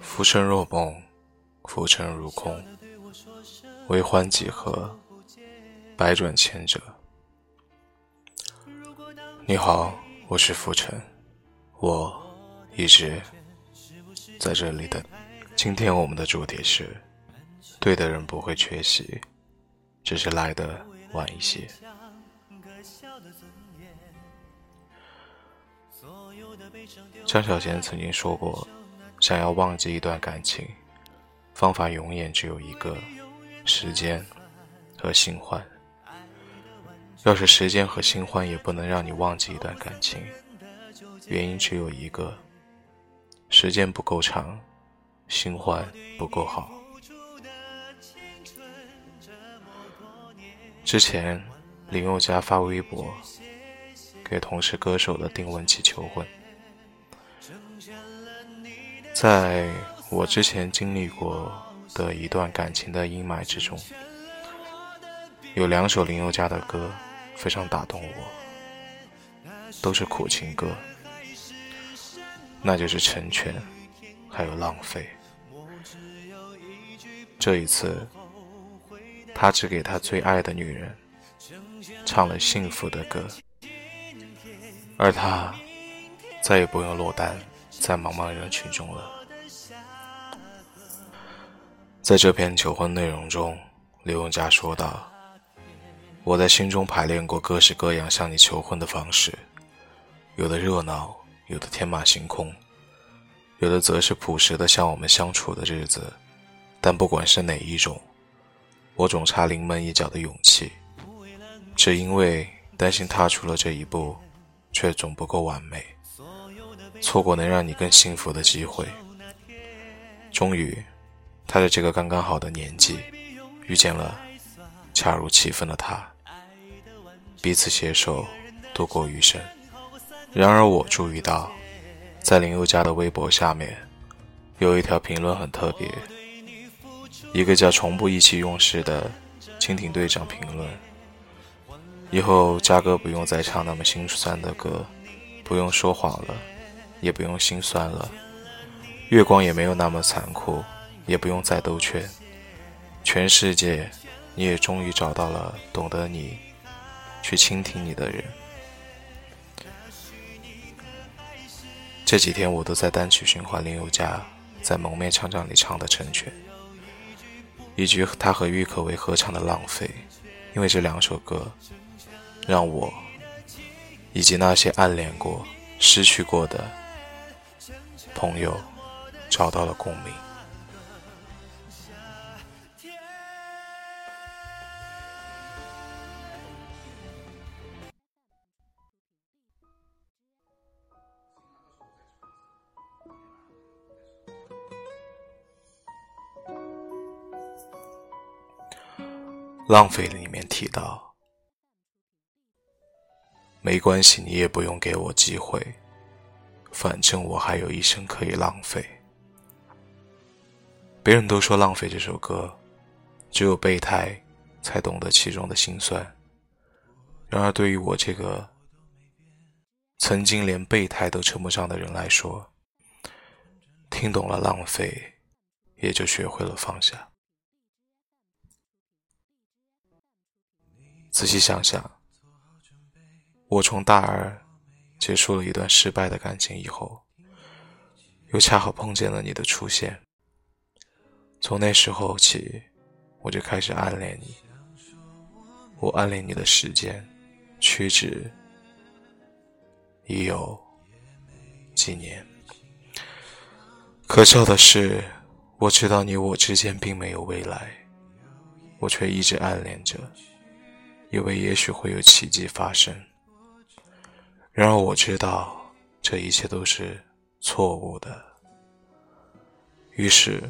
浮生若梦，浮沉如空，为欢几何？百转千折。你好，我是浮尘，我一直在这里等。今天我们的主题是：对的人不会缺席，只是来的晚一些。张小娴曾经说过，想要忘记一段感情，方法永远只有一个：时间和新欢。要是时间和新欢也不能让你忘记一段感情，原因只有一个：时间不够长，新欢不够好。之前林宥嘉发微博给同是歌手的丁文琪求婚。在我之前经历过的一段感情的阴霾之中，有两首林宥嘉的歌非常打动我，都是苦情歌，那就是《成全》，还有《浪费》。这一次，他只给他最爱的女人唱了幸福的歌，而他再也不用落单。在茫茫人群中了。在这篇求婚内容中，刘永佳说道：“我在心中排练过各式各样向你求婚的方式，有的热闹，有的天马行空，有的则是朴实的像我们相处的日子。但不管是哪一种，我总差临门一脚的勇气，只因为担心踏出了这一步，却总不够完美。”错过能让你更幸福的机会。终于，他在这个刚刚好的年纪，遇见了恰如其分的他，彼此携手度过余生。然而，我注意到，在林宥嘉的微博下面，有一条评论很特别，一个叫“从不意气用事”的蜻蜓队长评论：“以后嘉哥不用再唱那么心酸的歌，不用说谎了。”也不用心酸了，月光也没有那么残酷，也不用再兜圈。全世界，你也终于找到了懂得你、去倾听你的人。这几天我都在单曲循环林宥嘉在《蒙面唱将》里唱的《成全》，以及他和郁可唯合唱的《浪费》，因为这两首歌，让我以及那些暗恋过、失去过的。朋友找到了共鸣。浪费里面提到，没关系，你也不用给我机会。反正我还有一生可以浪费。别人都说《浪费》这首歌，只有备胎才懂得其中的辛酸。然而，对于我这个曾经连备胎都称不上的人来说，听懂了浪费，也就学会了放下。仔细想想，我从大二。结束了一段失败的感情以后，又恰好碰见了你的出现。从那时候起，我就开始暗恋你。我暗恋你的时间屈指已有几年。可笑的是，我知道你我之间并没有未来，我却一直暗恋着，以为也许会有奇迹发生。然而我知道这一切都是错误的，于是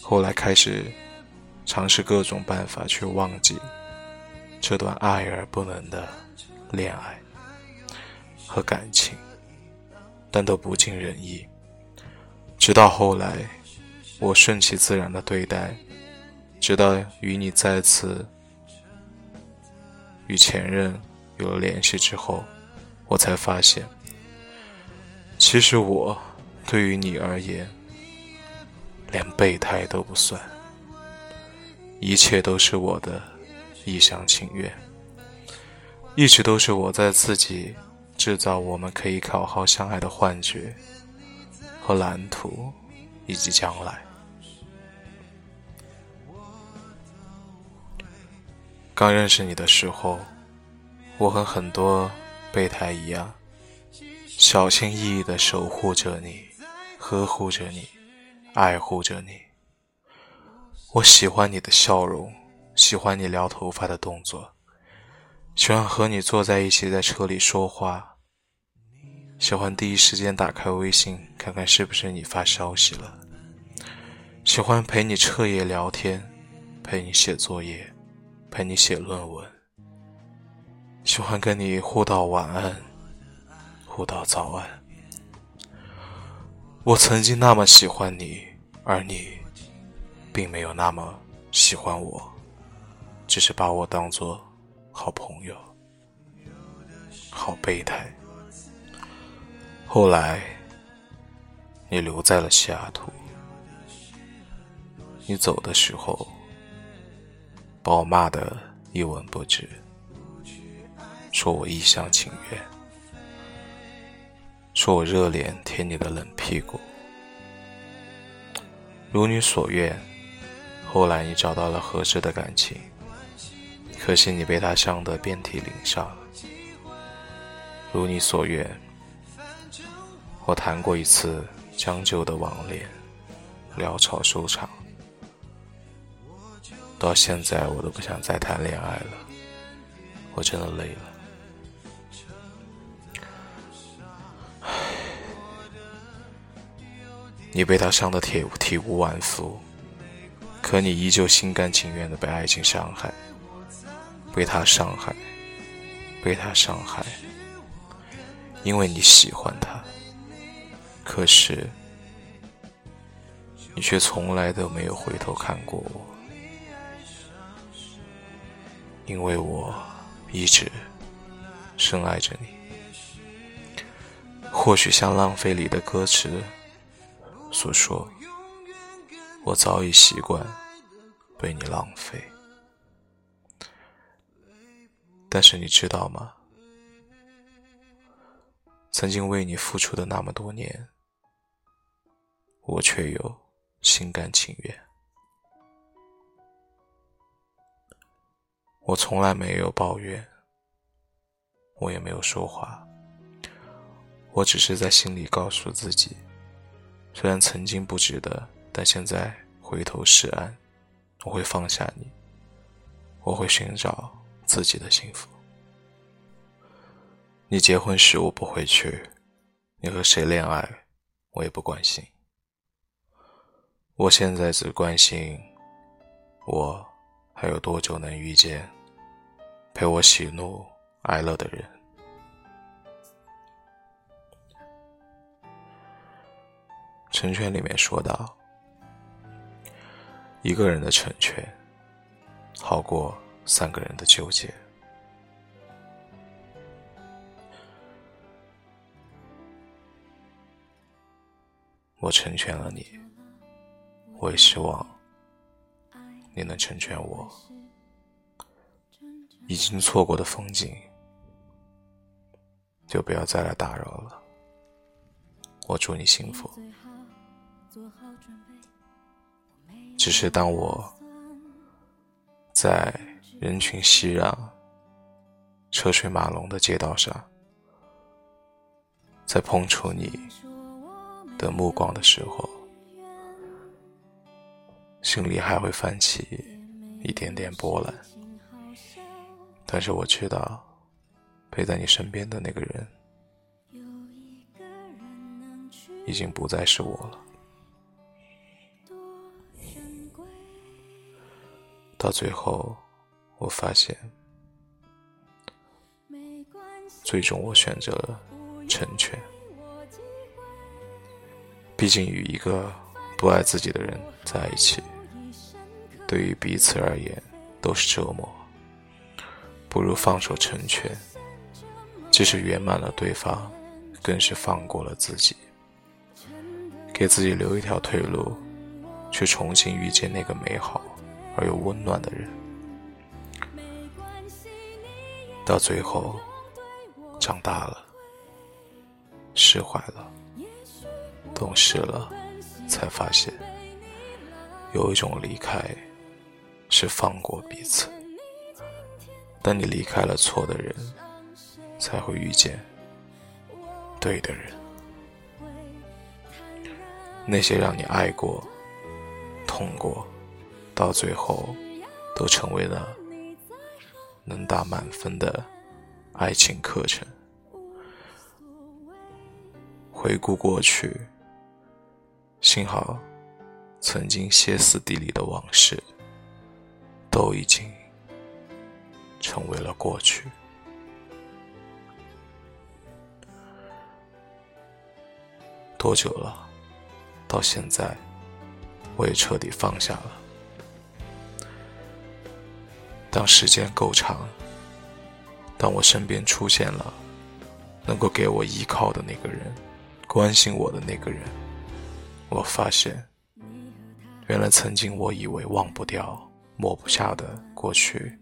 后来开始尝试各种办法去忘记这段爱而不能的恋爱和感情，但都不尽人意。直到后来，我顺其自然的对待，直到与你再次与前任有了联系之后。我才发现，其实我对于你而言，连备胎都不算，一切都是我的一厢情愿，一直都是我在自己制造我们可以好好相爱的幻觉和蓝图，以及将来。刚认识你的时候，我和很多备胎一样，小心翼翼地守护着你，呵护着你，爱护着你。我喜欢你的笑容，喜欢你撩头发的动作，喜欢和你坐在一起在车里说话，喜欢第一时间打开微信看看是不是你发消息了，喜欢陪你彻夜聊天，陪你写作业。陪你写论文，喜欢跟你互道晚安，互道早安。我曾经那么喜欢你，而你并没有那么喜欢我，只是把我当做好朋友，好备胎。后来，你留在了西雅图，你走的时候。把我骂得一文不值，说我一厢情愿，说我热脸贴你的冷屁股。如你所愿，后来你找到了合适的感情，可惜你被他伤得遍体鳞伤。如你所愿，我谈过一次将就的网恋，潦草收场。到现在我都不想再谈恋爱了，我真的累了。你被他伤得体体无完肤，可你依旧心甘情愿的被爱情伤害，被他伤害，被他伤害，因为你喜欢他。可是，你却从来都没有回头看过我。因为我一直深爱着你，或许像《浪费》里的歌词所说，我早已习惯被你浪费。但是你知道吗？曾经为你付出的那么多年，我却又心甘情愿。我从来没有抱怨，我也没有说话，我只是在心里告诉自己，虽然曾经不值得，但现在回头是岸，我会放下你，我会寻找自己的幸福。你结婚时我不会去，你和谁恋爱我也不关心，我现在只关心我。还有多久能遇见陪我喜怒哀乐的人？成全里面说道：“一个人的成全，好过三个人的纠结。”我成全了你，我也希望。你能成全我，已经错过的风景，就不要再来打扰了。我祝你幸福。只是当我在人群熙攘、车水马龙的街道上，在碰触你的目光的时候。心里还会泛起一点点波澜，但是我知道，陪在你身边的那个人，已经不再是我了。到最后，我发现，最终我选择了成全。毕竟与一个不爱自己的人在一起。对于彼此而言都是折磨，不如放手成全。即使圆满了对方，更是放过了自己，给自己留一条退路，去重新遇见那个美好而又温暖的人。到最后，长大了，释怀了，懂事了，才发现，有一种离开，是放过彼此。当你离开了错的人，才会遇见对的人。那些让你爱过、痛过，到最后，都成为了。能打满分的爱情课程。回顾过去，幸好曾经歇斯底里的往事都已经成为了过去。多久了？到现在，我也彻底放下了。当时间够长，当我身边出现了能够给我依靠的那个人，关心我的那个人，我发现，原来曾经我以为忘不掉、抹不下的过去，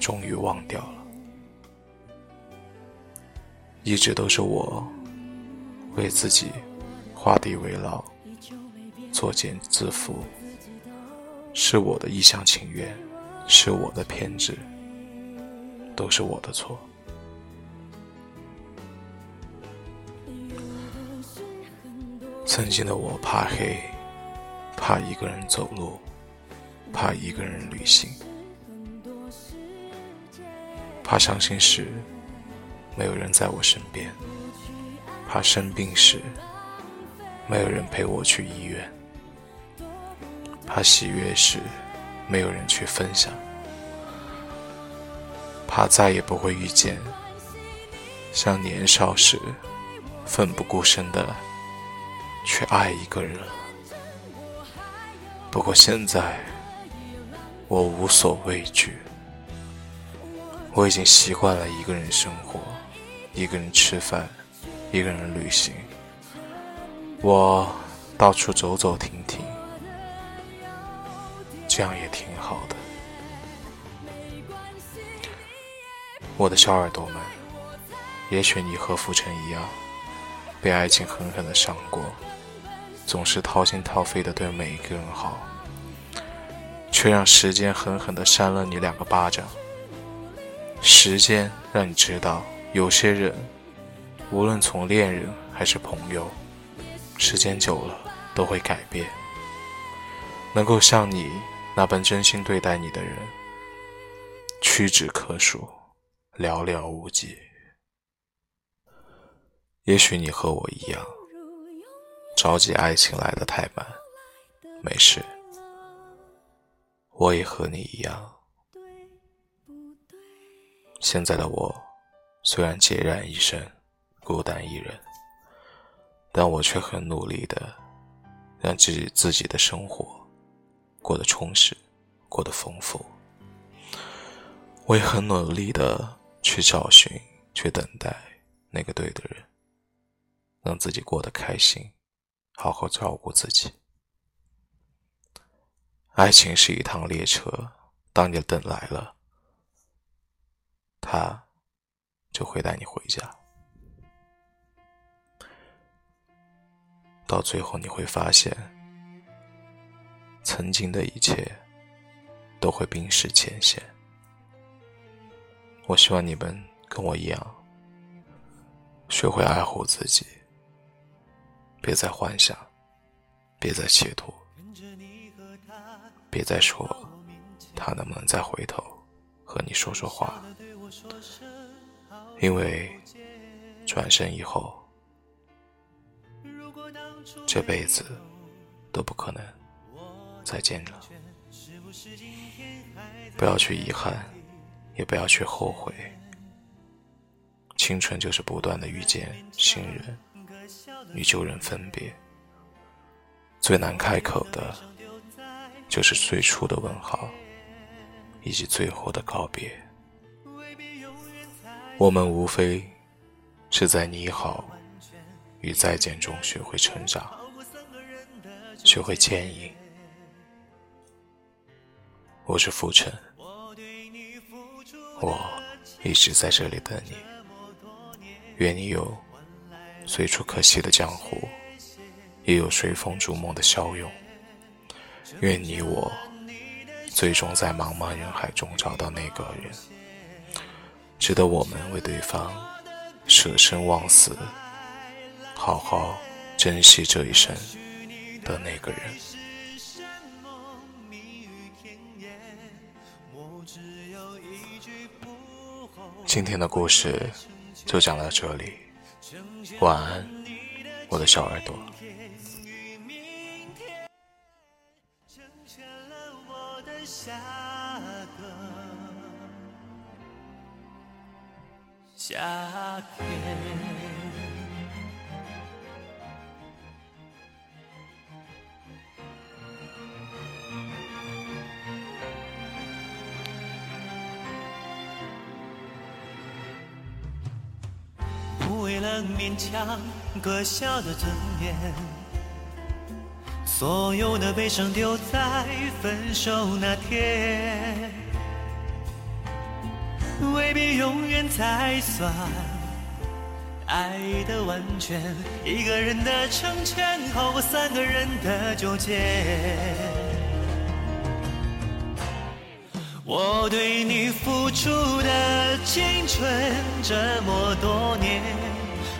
终于忘掉了。一直都是我为自己画地为牢、作茧自缚。是我的一厢情愿，是我的偏执，都是我的错。曾经的我怕黑，怕一个人走路，怕一个人旅行，怕伤心时没有人在我身边，怕生病时没有人陪我去医院。怕喜悦时没有人去分享，怕再也不会遇见像年少时奋不顾身的去爱一个人。不过现在我无所畏惧，我已经习惯了一个人生活，一个人吃饭，一个人旅行，我到处走走停停。这样也挺好的，我的小耳朵们。也许你和浮尘一样，被爱情狠狠的伤过，总是掏心掏肺的对每一个人好，却让时间狠狠的扇了你两个巴掌。时间让你知道，有些人，无论从恋人还是朋友，时间久了都会改变。能够像你。那般真心对待你的人，屈指可数，寥寥无几。也许你和我一样，着急爱情来的太慢。没事，我也和你一样。现在的我，虽然孑然一身，孤单一人，但我却很努力的，让自己自己的生活。过得充实，过得丰富。我也很努力的去找寻，去等待那个对的人，让自己过得开心，好好照顾自己。爱情是一趟列车，当你等来了，他就会带你回家。到最后你会发现。曾经的一切都会冰释前嫌。我希望你们跟我一样，学会爱护自己，别再幻想，别再企图，别再说他能不能再回头和你说说话，因为转身以后，这辈子都不可能。再见了，不要去遗憾，也不要去后悔。青春就是不断的遇见新人，与旧人分别。最难开口的，就是最初的问好，以及最后的告别。我们无非是在你好与再见中学会成长，学会牵引。我是浮尘，我一直在这里等你。愿你有随处可栖的江湖，也有随风逐梦的骁勇。愿你我最终在茫茫人海中找到那个人，值得我们为对方舍生忘死、好好珍惜这一生的那个人。今天的故事就讲到这里，晚安，我的小耳朵。夏天。为了勉强可笑的尊严，所有的悲伤丢在分手那天，未必永远才算爱的完全。一个人的成全，好过三个人的纠结。我对你付出的青春这么多年。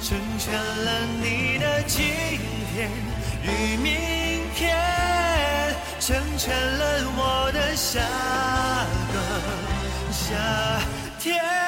成全了你的今天与明天，成全了我的下个夏天。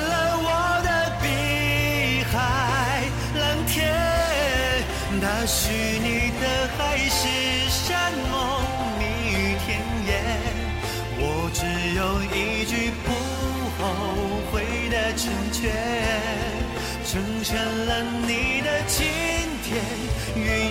只有一句不后悔的成全，成全了你的今天与。